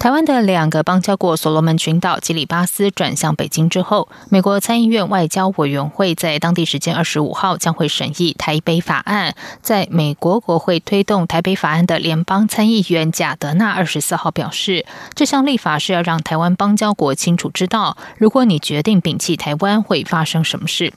台湾的两个邦交国所罗门群岛及里巴斯转向北京之后，美国参议院外交委员会在当地时间二十五号将会审议台北法案。在美国国会推动台北法案的联邦参议员贾德纳二十四号表示，这项立法是要让台湾邦交国清楚知道，如果你决定摒弃台湾，会发生什么事。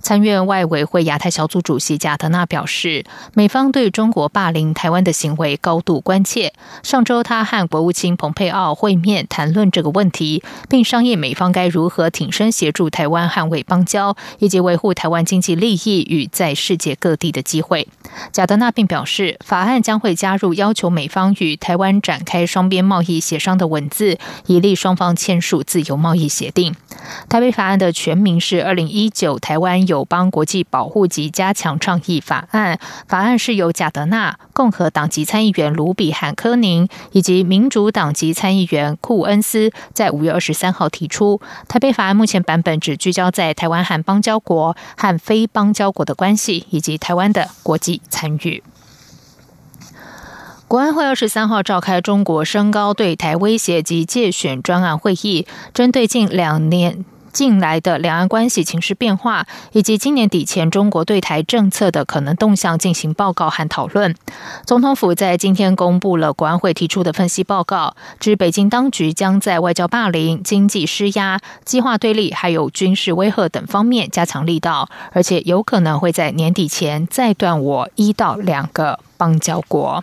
参院外委会亚太小组主席贾德纳表示，美方对中国霸凌台湾的行为高度关切。上周，他和国务卿蓬佩奥会面，谈论这个问题，并商议美方该如何挺身协助台湾捍卫邦交，以及维护台湾经济利益与在世界各地的机会。贾德纳并表示，法案将会加入要求美方与台湾展开双边贸易协商的文字，以利双方签署自由贸易协定。台北法案的全名是《二零一九台湾友邦国际保护及加强倡议法案》。法案是由贾德纳、共和党籍参议员卢比汉科宁以及民主党籍参议员库恩斯在五月二十三号提出。台北法案目前版本只聚焦在台湾和邦交国和非邦交国的关系，以及台湾的国际参与。国安会二十三号召开中国升高对台威胁及借选专案会议，针对近两年近来的两岸关系情势变化，以及今年底前中国对台政策的可能动向进行报告和讨论。总统府在今天公布了国安会提出的分析报告，指北京当局将在外交霸凌、经济施压、激化对立，还有军事威吓等方面加强力道，而且有可能会在年底前再断我一到两个邦交国。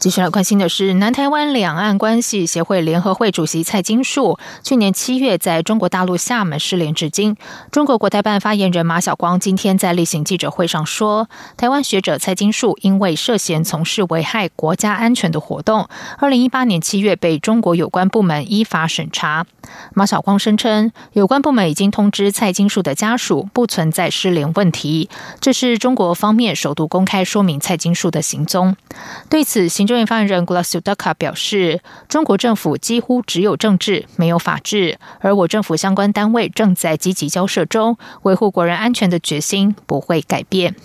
继续来关心的是，南台湾两岸关系协会联合会主席蔡金树去年七月在中国大陆厦门失联至今。中国国台办发言人马晓光今天在例行记者会上说，台湾学者蔡金树因为涉嫌从事危害国家安全的活动，二零一八年七月被中国有关部门依法审查。马晓光声称，有关部门已经通知蔡金树的家属，不存在失联问题。这是中国方面首度公开说明蔡金树的行踪。对此，行。中院发言人 Glasudaka 表示，中国政府几乎只有政治，没有法治，而我政府相关单位正在积极交涉中，维护国人安全的决心不会改变。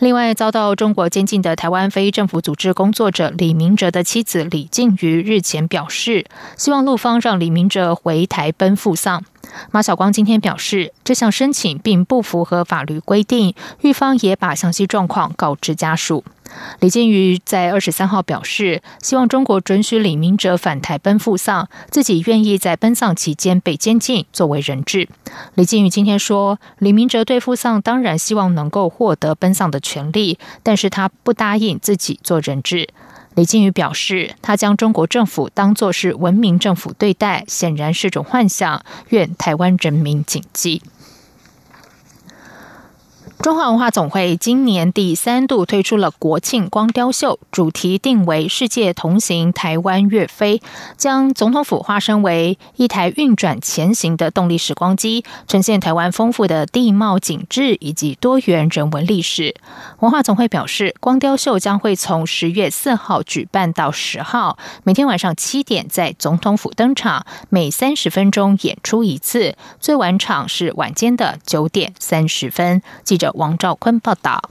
另外，遭到中国监禁的台湾非政府组织工作者李明哲的妻子李静瑜日前表示，希望陆方让李明哲回台奔赴丧。马晓光今天表示，这项申请并不符合法律规定，狱方也把详细状况告知家属。李建宇在二十三号表示，希望中国准许李明哲返台奔赴丧，自己愿意在奔丧期间被监禁作为人质。李建宇今天说，李明哲对赴丧当然希望能够获得奔丧的权利，但是他不答应自己做人质。李金宇表示，他将中国政府当作是文明政府对待，显然是种幻想，愿台湾人民谨记。中华文化总会今年第三度推出了国庆光雕秀，主题定为“世界同行台湾岳飞”，将总统府化身为一台运转前行的动力时光机，呈现台湾丰富的地貌景致以及多元人文历史。文化总会表示，光雕秀将会从十月四号举办到十号，每天晚上七点在总统府登场，每三十分钟演出一次，最晚场是晚间的九点三十分。记者。王兆坤报道，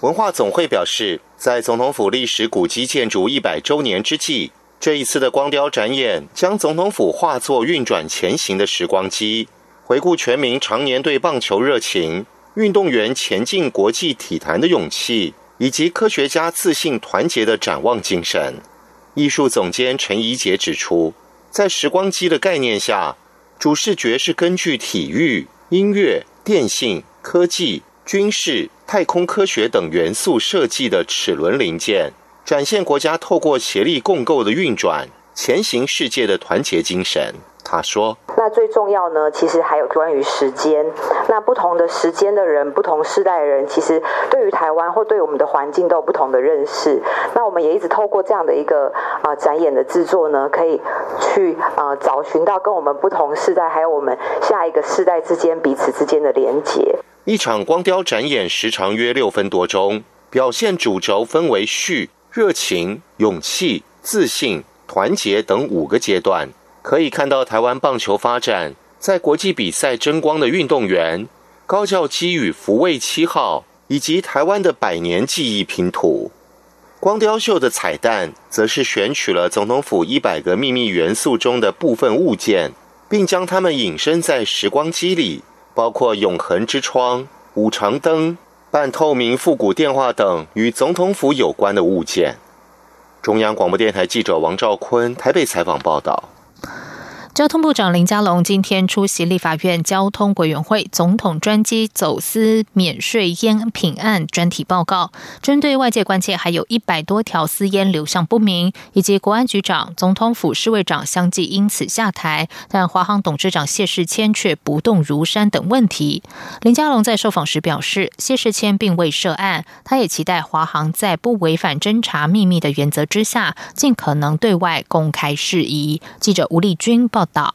文化总会表示，在总统府历史古迹建筑一百周年之际，这一次的光雕展演将总统府化作运转前行的时光机，回顾全民常年对棒球热情、运动员前进国际体坛的勇气，以及科学家自信团结的展望精神。艺术总监陈怡杰指出，在时光机的概念下，主视觉是根据体育、音乐、电信、科技。军事、太空科学等元素设计的齿轮零件，展现国家透过协力共构的运转，前行世界的团结精神。他说：“那最重要呢，其实还有关于时间。那不同的时间的人，不同世代的人，其实对于台湾或对我们的环境都有不同的认识。那我们也一直透过这样的一个啊展演的制作呢，可以去啊找寻到跟我们不同世代，还有我们下一个世代之间彼此之间的连结。”一场光雕展演时长约六分多钟，表现主轴分为序、热情、勇气、自信、团结等五个阶段，可以看到台湾棒球发展在国际比赛争光的运动员、高教机与福卫七号，以及台湾的百年记忆拼图。光雕秀的彩蛋，则是选取了总统府一百个秘密元素中的部分物件，并将它们隐身在时光机里。包括永恒之窗、五常灯、半透明复古电话等与总统府有关的物件。中央广播电台记者王兆坤台北采访报道。交通部长林佳龙今天出席立法院交通委员会总统专机走私免税烟品案专题报告，针对外界关切还有一百多条私烟流向不明，以及国安局长、总统府侍卫长相继因此下台，但华航董事长谢世谦却不动如山等问题，林佳龙在受访时表示，谢世谦并未涉案，他也期待华航在不违反侦查秘密的原则之下，尽可能对外公开事宜。记者吴丽君报。道。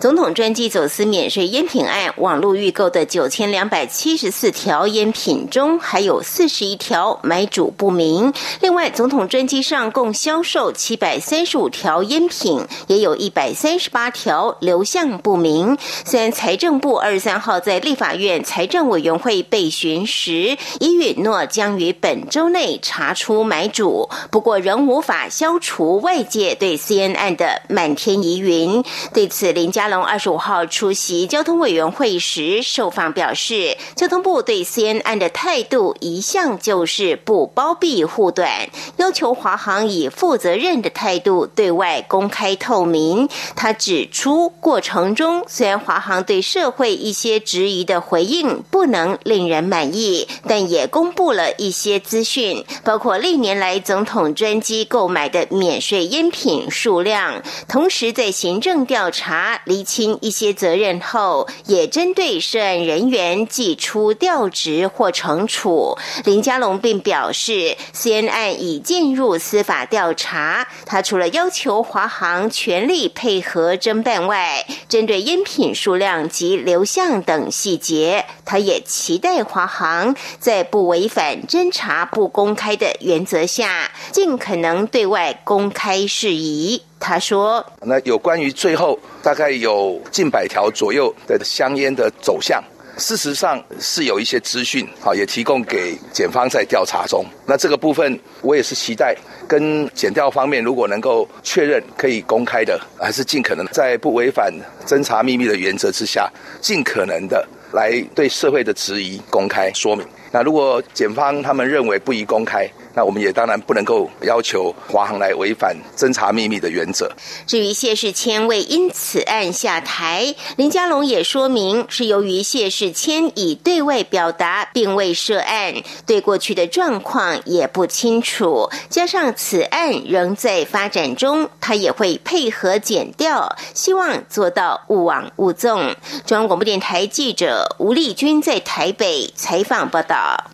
总统专机走私免税烟品案，网络预购的九千两百七十四条烟品中，还有四十一条买主不明。另外，总统专机上共销售七百三十五条烟品，也有一百三十八条流向不明。虽然财政部二十三号在立法院财政委员会备询时，已允诺将于本周内查出买主，不过仍无法消除外界对 C N 案的满天疑云。对此，林佳。龙二十五号出席交通委员会时，受访表示，交通部对 C N 案的态度一向就是不包庇护短，要求华航以负责任的态度对外公开透明。他指出，过程中虽然华航对社会一些质疑的回应不能令人满意，但也公布了一些资讯，包括历年来总统专机购买的免税烟品数量，同时在行政调查厘清一些责任后，也针对涉案人员寄出调职或惩处。林佳龙并表示，C N 案已进入司法调查。他除了要求华航全力配合侦办外，针对烟品数量及流向等细节，他也期待华航在不违反侦查不公开的原则下，尽可能对外公开事宜。他说：“那有关于最后大概有近百条左右的香烟的走向，事实上是有一些资讯，好也提供给检方在调查中。那这个部分我也是期待跟检调方面，如果能够确认可以公开的，还是尽可能在不违反侦查秘密的原则之下，尽可能的来对社会的质疑公开说明。那如果检方他们认为不宜公开。”那我们也当然不能够要求华航来违反侦查秘密的原则。至于谢世谦未因此案下台，林佳龙也说明是由于谢世谦已对外表达并未涉案，对过去的状况也不清楚，加上此案仍在发展中，他也会配合检调，希望做到勿往勿纵。中央广播电台记者吴丽君在台北采访报道。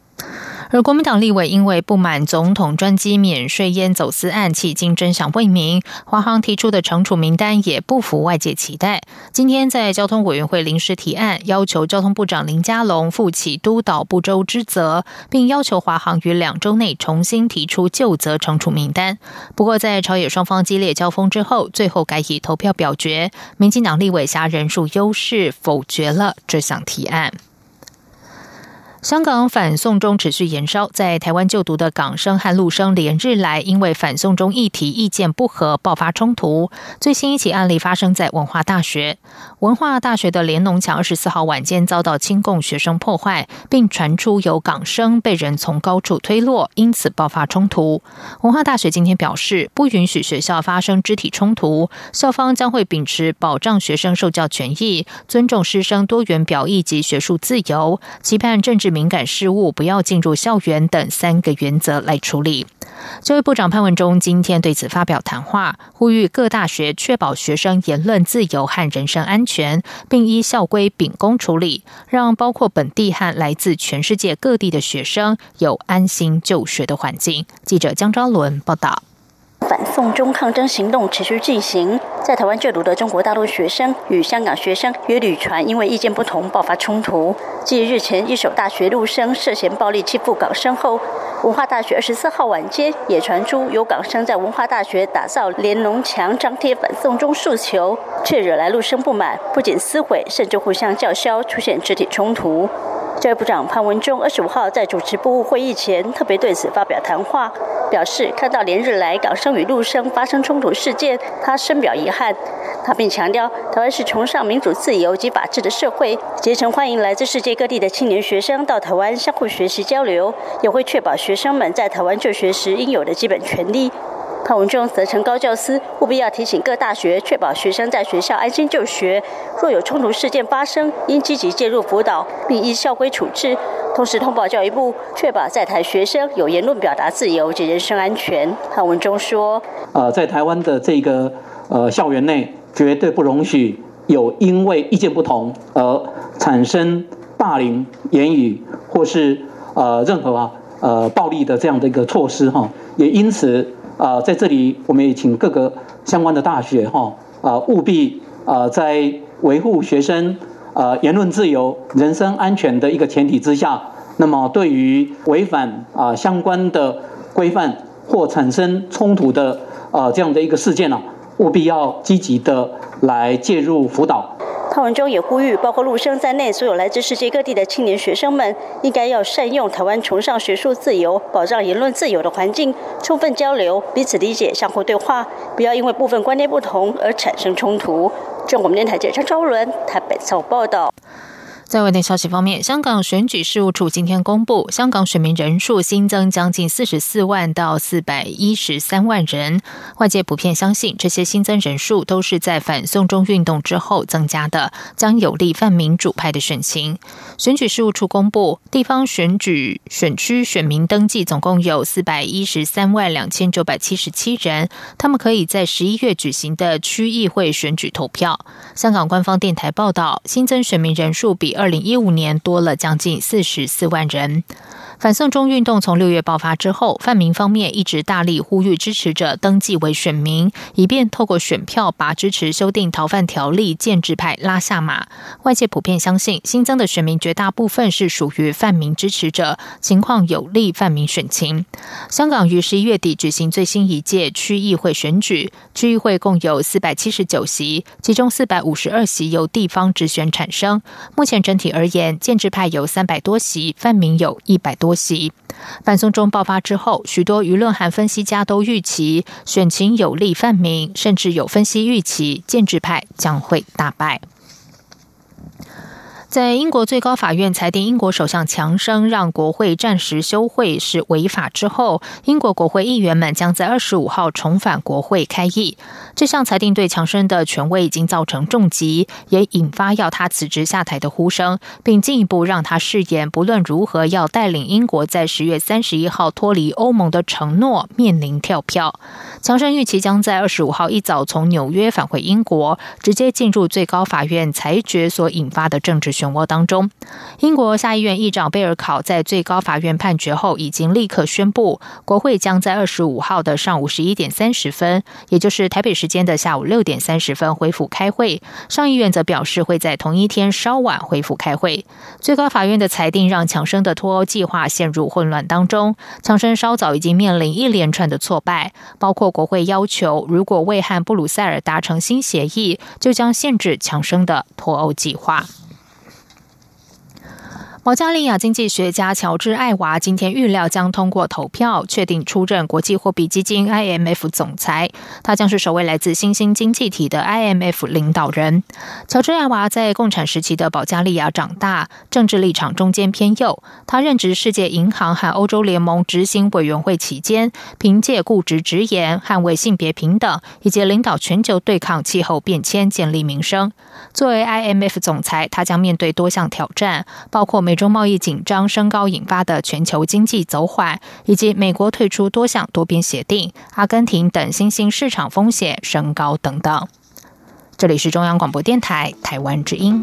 而国民党立委因为不满总统专机免税烟走私案，迄今真相未明，华航提出的惩处名单也不符外界期待。今天在交通委员会临时提案，要求交通部长林佳龙负起督导不周之责，并要求华航于两周内重新提出就责惩处名单。不过，在朝野双方激烈交锋之后，最后改以投票表决，民进党立委辖人数优势否决了这项提案。香港反送中持续延烧，在台湾就读的港生和陆生连日来因为反送中议题意见不合爆发冲突。最新一起案例发生在文化大学，文化大学的联农墙二十四号晚间遭到亲共学生破坏，并传出有港生被人从高处推落，因此爆发冲突。文化大学今天表示，不允许学校发生肢体冲突，校方将会秉持保障学生受教权益、尊重师生多元表意及学术自由，期盼政治。敏感事务不要进入校园等三个原则来处理。教育部长潘文忠今天对此发表谈话，呼吁各大学确保学生言论自由和人身安权，并依校规秉公处理，让包括本地和来自全世界各地的学生有安心就学的环境。记者江昭伦报道。反送中抗争行动持续进行，在台湾就读的中国大陆学生与香港学生约旅船因为意见不同爆发冲突。继日前一所大学陆生涉嫌暴力欺负港生后，文化大学二十四号晚间也传出有港生在文化大学打造连农墙，张贴反送中诉求，却惹来陆生不满，不仅撕毁，甚至互相叫嚣，出现肢体冲突。教育部长潘文忠二十五号在主持部务会议前，特别对此发表谈话，表示看到连日来港生与陆生发生冲突事件，他深表遗憾。他并强调，台湾是崇尚民主自由及法治的社会，竭诚欢迎来自世界各地的青年学生到台湾相互学习交流，也会确保学生们在台湾就学时应有的基本权利。潘文忠则称，高教司务必要提醒各大学，确保学生在学校安心就学。若有冲突事件发生，应积极介入辅导，并依校规处置。同时通报教育部，确保在台学生有言论表达自由及人身安全。潘文忠说：“呃，在台湾的这个呃校园内，绝对不容许有因为意见不同而产生霸凌言语或是呃任何啊呃暴力的这样的一个措施哈。也因此。”啊，在这里，我们也请各个相关的大学哈啊，务必啊，在维护学生啊言论自由、人身安全的一个前提之下，那么对于违反啊相关的规范或产生冲突的啊这样的一个事件呢，务必要积极的来介入辅导。蔡文忠也呼吁，包括陆生在内，所有来自世界各地的青年学生们，应该要善用台湾崇尚学术自由、保障言论自由的环境，充分交流、彼此理解、相互对话，不要因为部分观念不同而产生冲突。中国电台记者张昭伦台北报道。在外电消息方面，香港选举事务处今天公布，香港选民人数新增将近四十四万到四百一十三万人。外界普遍相信，这些新增人数都是在反送中运动之后增加的，将有利泛民主派的选情。选举事务处公布，地方选举选区选民登记总共有四百一十三万两千九百七十七人，他们可以在十一月举行的区议会选举投票。香港官方电台报道，新增选民人数比。二零一五年多了将近四十四万人。反送中运动从六月爆发之后，泛民方面一直大力呼吁支持者登记为选民，以便透过选票把支持修订逃犯条例建制派拉下马。外界普遍相信，新增的选民绝大部分是属于泛民支持者，情况有利泛民选情。香港于十一月底举行最新一届区议会选举，区议会共有四百七十九席，其中四百五十二席由地方直选产生。目前整体而言，建制派有三百多席，泛民有一百多。席，反送中爆发之后，许多舆论和分析家都预期选情有利泛民，甚至有分析预期建制派将会大败。在英国最高法院裁定英国首相强生让国会暂时休会是违法之后，英国国会议员们将在二十五号重返国会开议。这项裁定对强生的权威已经造成重击，也引发要他辞职下台的呼声，并进一步让他誓言不论如何要带领英国在十月三十一号脱离欧盟的承诺面临跳票。强生预期将在二十五号一早从纽约返回英国，直接进入最高法院裁决所引发的政治漩涡当中。英国下议院议长贝尔考在最高法院判决后，已经立刻宣布，国会将在二十五号的上午十一点三十分，也就是台北时间的下午六点三十分恢复开会。上议院则表示会在同一天稍晚恢复开会。最高法院的裁定让强生的脱欧计划陷入混乱当中。强生稍早已经面临一连串的挫败，包括。国会要求，如果未和布鲁塞尔达成新协议，就将限制强生的脱欧计划。保加利亚经济学家乔治·艾娃今天预料将通过投票确定出任国际货币基金 （IMF） 总裁。他将是首位来自新兴经济体的 IMF 领导人。乔治·艾娃在共产时期的保加利亚长大，政治立场中间偏右。他任职世界银行和欧洲联盟执行委员会期间，凭借固执直言、捍卫性别平等以及领导全球对抗气候变迁建立名声。作为 IMF 总裁，他将面对多项挑战，包括美中贸易紧张升高引发的全球经济走缓，以及美国退出多项多边协定、阿根廷等新兴市场风险升高等等。这里是中央广播电台台湾之音。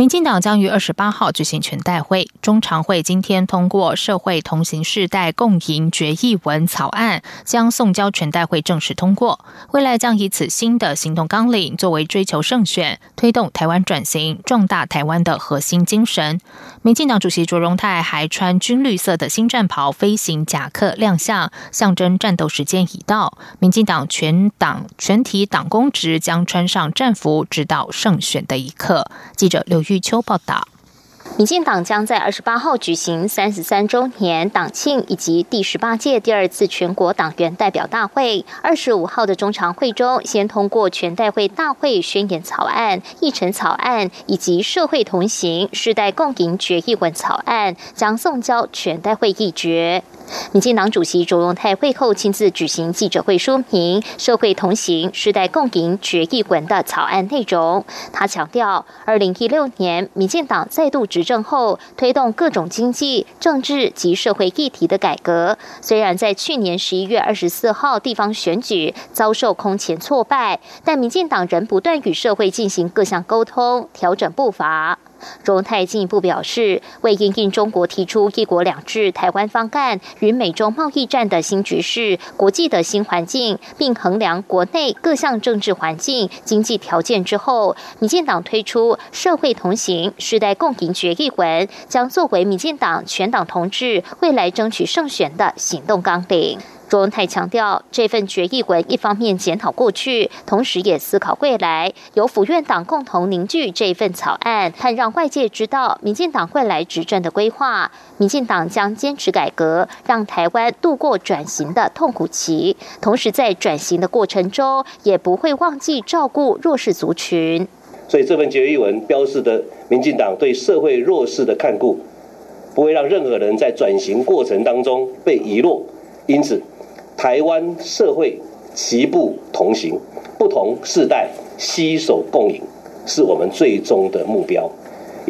民进党将于二十八号举行全代会，中常会今天通过社会同行世代共赢决议文草案，将送交全代会正式通过。未来将以此新的行动纲领作为追求胜选、推动台湾转型、壮大台湾的核心精神。民进党主席卓荣泰还穿军绿色的新战袍、飞行夹克亮相，象征战斗时间已到。民进党全党全体党公职将穿上战服，直到胜选的一刻。记者刘。玉秋报道。民进党将在二十八号举行三十三周年党庆以及第十八届第二次全国党员代表大会。二十五号的中常会中，先通过全代会大会宣言草案、议程草案以及社会同行世代共赢决议文草案，将送交全代会议决。民进党主席卓荣泰会后亲自举行记者会，说明社会同行、世代共赢决议文的草案内容。他强调，二零一六年民进党再度执政政后，推动各种经济、政治及社会议题的改革。虽然在去年十一月二十四号地方选举遭受空前挫败，但民进党仍不断与社会进行各项沟通，调整步伐。中泰进一步表示，为应应中国提出“一国两制”台湾方案与美中贸易战的新局势、国际的新环境，并衡量国内各项政治环境、经济条件之后，民进党推出“社会同行、时代共赢”决议文，将作为民进党全党同志未来争取胜选的行动纲领。卓文泰强调，这份决议文一方面检讨过去，同时也思考未来，由府院党共同凝聚这份草案，和让外界知道民进党未来执政的规划。民进党将坚持改革，让台湾度过转型的痛苦期，同时在转型的过程中，也不会忘记照顾弱势族群。所以，这份决议文标示的民进党对社会弱势的看顾，不会让任何人在转型过程当中被遗落。因此。台湾社会齐步同行，不同世代携手共赢，是我们最终的目标。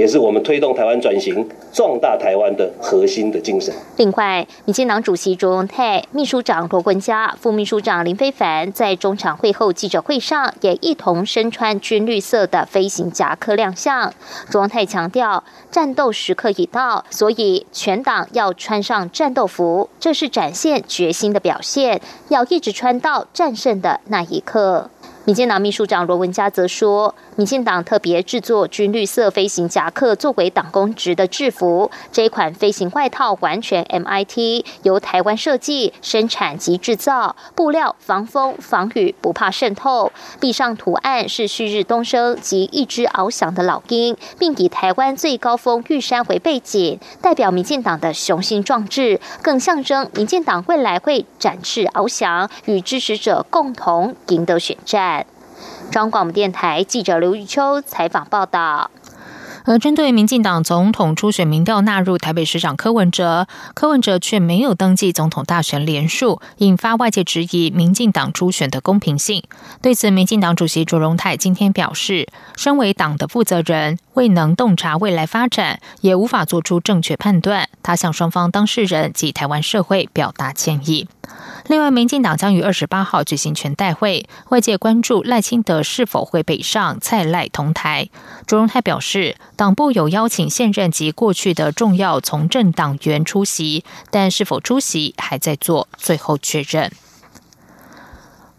也是我们推动台湾转型、壮大台湾的核心的精神。另外，民进党主席卓荣泰、秘书长罗文嘉、副秘书长林非凡在中场会后记者会上也一同身穿军绿色的飞行夹克亮相。卓荣泰强调，战斗时刻已到，所以全党要穿上战斗服，这是展现决心的表现，要一直穿到战胜的那一刻。民进党秘书长罗文嘉则说。民进党特别制作军绿色飞行夹克作为党公职的制服，这一款飞行外套完全 MIT，由台湾设计、生产及制造，布料防风防雨，不怕渗透。壁上图案是旭日东升及一只翱翔的老鹰，并以台湾最高峰玉山为背景，代表民进党的雄心壮志，更象征民进党未来会展翅翱翔，与支持者共同赢得选战。中广播电台记者刘玉秋采访报道。而针对民进党总统初选民调纳入台北市长柯文哲，柯文哲却没有登记总统大选连署，引发外界质疑民进党初选的公平性。对此，民进党主席卓荣泰今天表示，身为党的负责人，未能洞察未来发展，也无法做出正确判断。他向双方当事人及台湾社会表达歉意。另外，民进党将于二十八号举行全代会，外界关注赖清德是否会北上蔡赖同台。卓荣泰表示，党部有邀请现任及过去的重要从政党员出席，但是否出席还在做最后确认。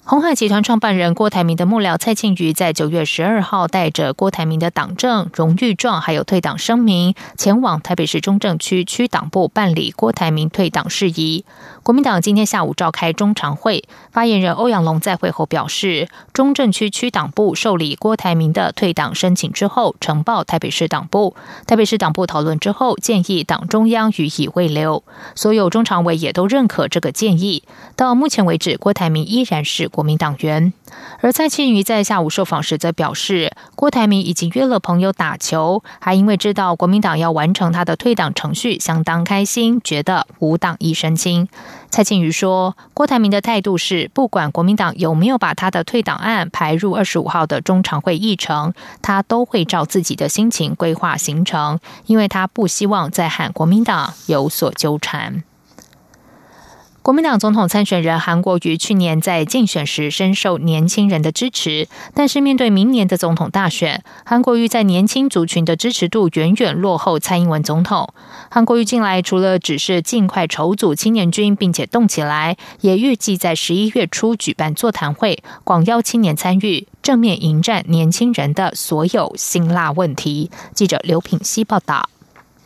红海集团创办人郭台铭的幕僚蔡庆瑜在九月十二号带着郭台铭的党证、荣誉状，还有退党声明，前往台北市中正区区党部办理郭台铭退党事宜。国民党今天下午召开中常会，发言人欧阳龙在会后表示，中正区区党部受理郭台铭的退党申请之后，呈报台北市党部，台北市党部讨论之后，建议党中央予以慰留。所有中常委也都认可这个建议。到目前为止，郭台铭依然是。国民党员。而蔡庆瑜在下午受访时则表示，郭台铭已经约了朋友打球，还因为知道国民党要完成他的退党程序，相当开心，觉得无党一身轻。蔡庆瑜说，郭台铭的态度是，不管国民党有没有把他的退党案排入二十五号的中常会议程，他都会照自己的心情规划行程，因为他不希望再和国民党有所纠缠。国民党总统参选人韩国瑜去年在竞选时深受年轻人的支持，但是面对明年的总统大选，韩国瑜在年轻族群的支持度远远落后蔡英文总统。韩国瑜近来除了只是尽快筹组青年军，并且动起来，也预计在十一月初举办座谈会，广邀青年参与，正面迎战年轻人的所有辛辣问题。记者刘品希报道。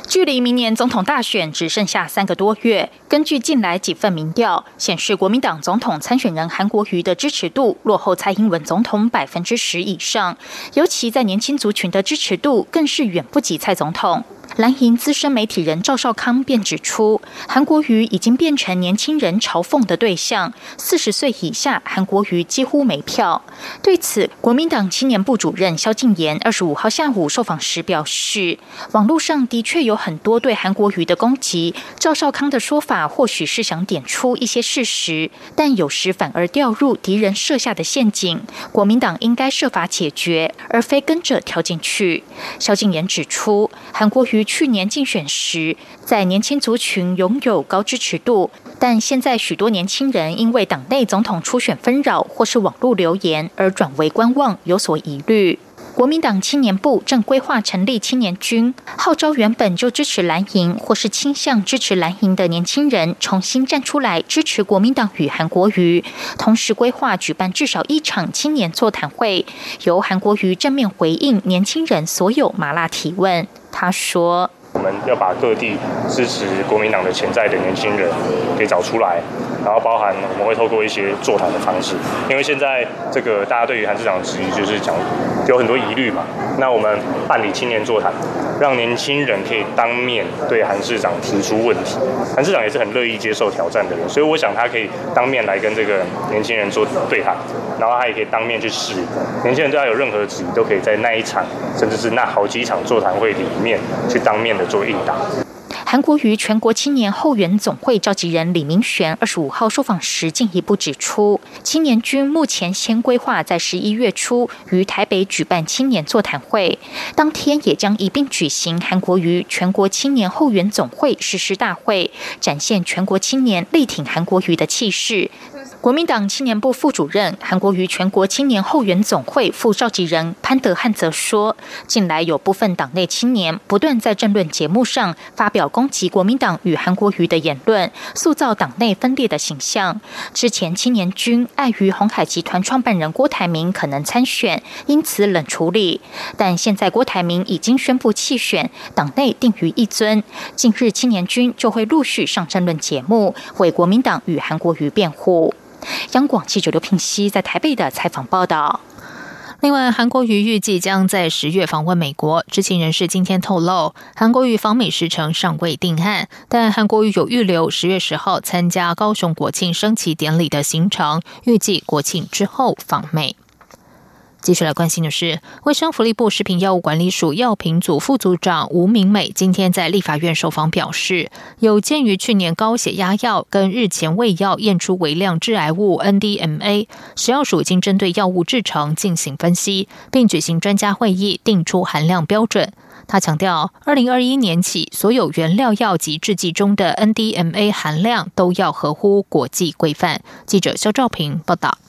距离明年总统大选只剩下三个多月，根据近来几份民调显示，国民党总统参选人韩国瑜的支持度落后蔡英文总统百分之十以上，尤其在年轻族群的支持度更是远不及蔡总统。蓝营资深媒体人赵少康便指出，韩国瑜已经变成年轻人嘲讽的对象。四十岁以下，韩国瑜几乎没票。对此，国民党青年部主任萧敬言二十五号下午受访时表示，网络上的确有很多对韩国瑜的攻击。赵少康的说法或许是想点出一些事实，但有时反而掉入敌人设下的陷阱。国民党应该设法解决，而非跟着跳进去。萧敬言指出，韩国瑜。去年竞选时，在年轻族群拥有高支持度，但现在许多年轻人因为党内总统初选纷扰或是网络留言而转为观望，有所疑虑。国民党青年部正规划成立青年军，号召原本就支持蓝营或是倾向支持蓝营的年轻人重新站出来支持国民党与韩国瑜。同时规划举办至少一场青年座谈会，由韩国瑜正面回应年轻人所有麻辣提问。他说：“我们要把各地支持国民党的潜在的年轻人给找出来。”然后包含我们会透过一些座谈的方式，因为现在这个大家对于韩市长的质疑就是讲有很多疑虑嘛。那我们办理青年座谈，让年轻人可以当面对韩市长提出问题。韩市长也是很乐意接受挑战的人，所以我想他可以当面来跟这个年轻人做对谈，然后他也可以当面去试。年轻人对他有任何质疑，都可以在那一场，甚至是那好几场座谈会里面去当面的做应答。韩国瑜全国青年后援总会召集人李明玄二十五号受访时进一步指出，青年军目前先规划在十一月初于台北举办青年座谈会，当天也将一并举行韩国瑜全国青年后援总会誓师大会，展现全国青年力挺韩国瑜的气势。国民党青年部副主任、韩国瑜全国青年后援总会副召集人潘德汉则说，近来有部分党内青年不断在政论节目上发表攻击国民党与韩国瑜的言论，塑造党内分裂的形象。之前青年军碍于红海集团创办人郭台铭可能参选，因此冷处理。但现在郭台铭已经宣布弃选，党内定于一尊，近日青年军就会陆续上政论节目，为国民党与韩国瑜辩护。央广记者刘品熙在台北的采访报道。另外，韩国瑜预计将在十月访问美国。知情人士今天透露，韩国瑜访美时程尚未定案，但韩国瑜有预留十月十号参加高雄国庆升旗典礼的行程，预计国庆之后访美。继续来关心的是，卫生福利部食品药物管理署药品组副组长吴明美今天在立法院受访表示，有鉴于去年高血压药跟日前胃药验出微量致癌物 NDMA，食药署已经针对药物制成进行分析，并举行专家会议定出含量标准。他强调，二零二一年起，所有原料药及制剂中的 NDMA 含量都要合乎国际规范。记者肖兆平报道。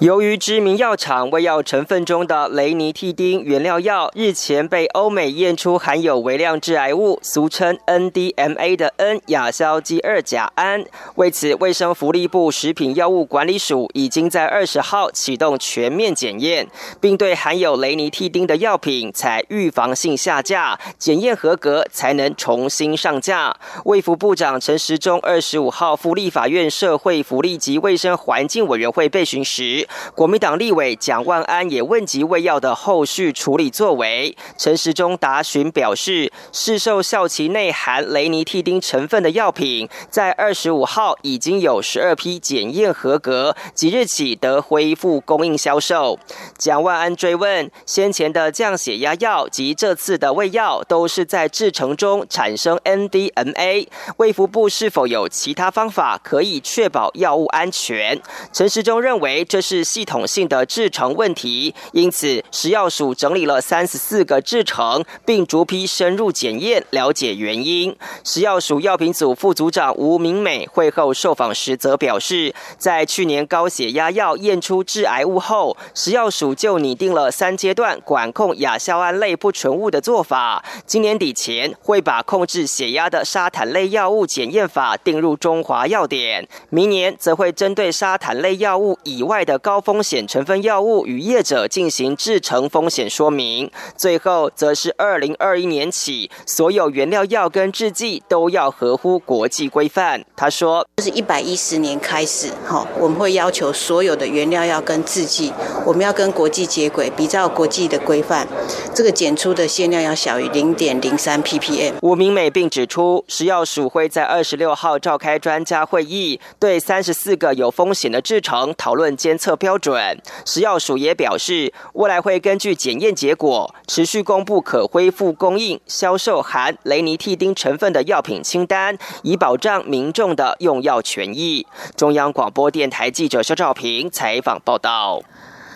由于知名药厂胃药成分中的雷尼替丁原料药日前被欧美验出含有微量致癌物，俗称 NDMA 的 N 亚硝基二甲胺，为此，卫生福利部食品药物管理署已经在二十号启动全面检验，并对含有雷尼替丁的药品采预防性下架，检验合格才能重新上架。卫福部长陈时中二十五号赴立法院社会福利及卫生环境委员会备询时。国民党立委蒋万安也问及胃药的后续处理作为。陈时中答询表示，市售效期内含雷尼替丁成分的药品，在二十五号已经有十二批检验合格，即日起得恢复供应销售。蒋万安追问，先前的降血压药及这次的胃药都是在制成中产生 NDMA，卫福部是否有其他方法可以确保药物安全？陈时中认为这是系统性的制成问题，因此食药署整理了三十四个制成，并逐批深入检验，了解原因。食药署药品组副组长吴明美会后受访时则表示，在去年高血压药验出致癌物后，食药署就拟定了三阶段管控亚硝胺类不纯物的做法。今年底前会把控制血压的沙坦类药物检验法定入中华药典，明年则会针对沙坦类药物以外的高风险成分药物与业者进行制成风险说明。最后，则是二零二一年起，所有原料药跟制剂都要合乎国际规范。他说：“就是一百一十年开始，哈，我们会要求所有的原料药跟制剂，我们要跟国际接轨，比照国际的规范，这个检出的限量要小于零点零三 ppm。”吴明美并指出，食药署会在二十六号召开专家会议，对三十四个有风险的制成讨论监测标准。食药署也表示，未来会根据检验结果，持续公布可恢复供应、销售含雷尼替丁成分的药品清单，以保障民众的用药权益。中央广播电台记者肖照平采访报道。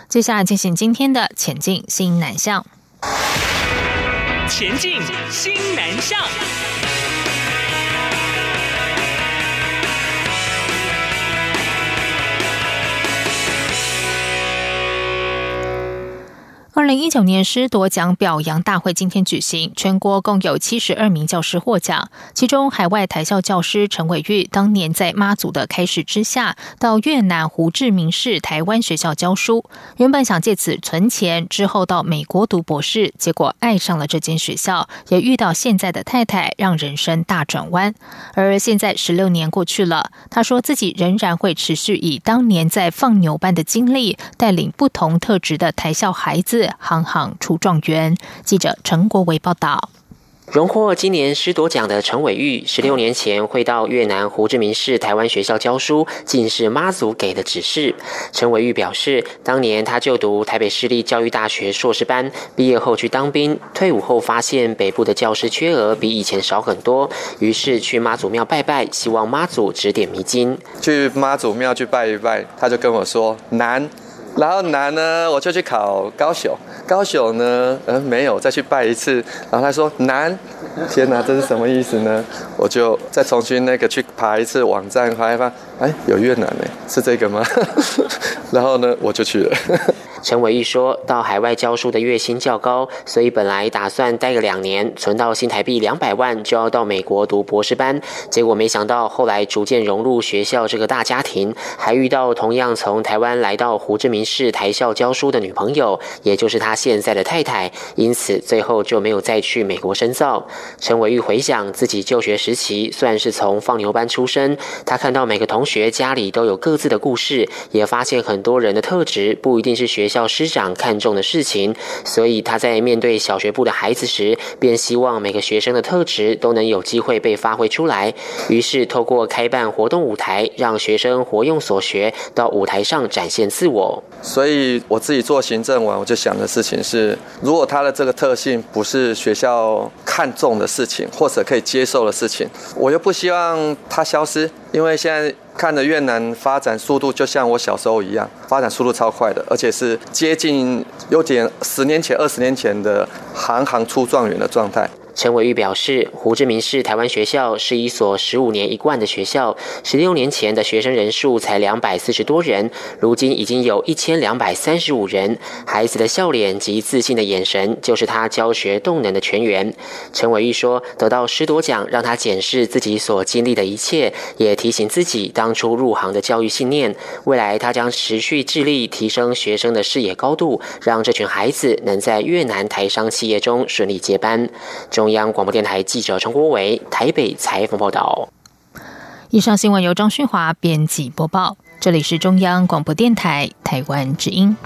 接下来进行今天的前进新南向。前进新南向。二零一九年师铎奖表扬大会今天举行，全国共有七十二名教师获奖，其中海外台校教师陈伟玉当年在妈祖的开示之下，到越南胡志明市台湾学校教书，原本想借此存钱，之后到美国读博士，结果爱上了这间学校，也遇到现在的太太，让人生大转弯。而现在十六年过去了，他说自己仍然会持续以当年在放牛班的经历，带领不同特质的台校孩子。行行出状元。记者陈国伟报道。荣获今年师铎奖的陈伟玉，十六年前会到越南胡志明市台湾学校教书，竟是妈祖给的指示。陈伟玉表示，当年他就读台北市立教育大学硕士班，毕业后去当兵，退伍后发现北部的教师缺额比以前少很多，于是去妈祖庙拜拜，希望妈祖指点迷津。去妈祖庙去拜一拜，他就跟我说难。然后南呢，我就去考高雄，高雄呢，呃，没有，再去拜一次。然后他说南，天哪，这是什么意思呢？我就再重新那个去爬一次网站，发一发，哎，有越南呢，是这个吗？然后呢，我就去了。陈伟玉说到海外教书的月薪较高，所以本来打算待个两年，存到新台币两百万，就要到美国读博士班。结果没想到后来逐渐融入学校这个大家庭，还遇到同样从台湾来到胡志明市台校教书的女朋友，也就是他现在的太太。因此最后就没有再去美国深造。陈伟玉回想自己就学时期，算是从放牛班出身，他看到每个同学家里都有各自的故事，也发现很多人的特质不一定是学校。师长看重的事情，所以他在面对小学部的孩子时，便希望每个学生的特质都能有机会被发挥出来。于是，透过开办活动舞台，让学生活用所学到舞台上展现自我。所以，我自己做行政完，我就想的事情是：如果他的这个特性不是学校看重的事情，或者可以接受的事情，我又不希望他消失，因为现在。看着越南发展速度，就像我小时候一样，发展速度超快的，而且是接近有点十年前、二十年前的行行出状元的状态。陈伟玉表示，胡志明市台湾学校是一所十五年一贯的学校，十六年前的学生人数才两百四十多人，如今已经有一千两百三十五人。孩子的笑脸及自信的眼神，就是他教学动能的泉源。陈伟玉说，得到师铎奖，让他检视自己所经历的一切，也提醒自己当初入行的教育信念。未来他将持续致力提升学生的视野高度，让这群孩子能在越南台商企业中顺利接班。中。中央广播电台记者陈国伟台北采访报道。以上新闻由张勋华编辑播报。这里是中央广播电台台湾之音。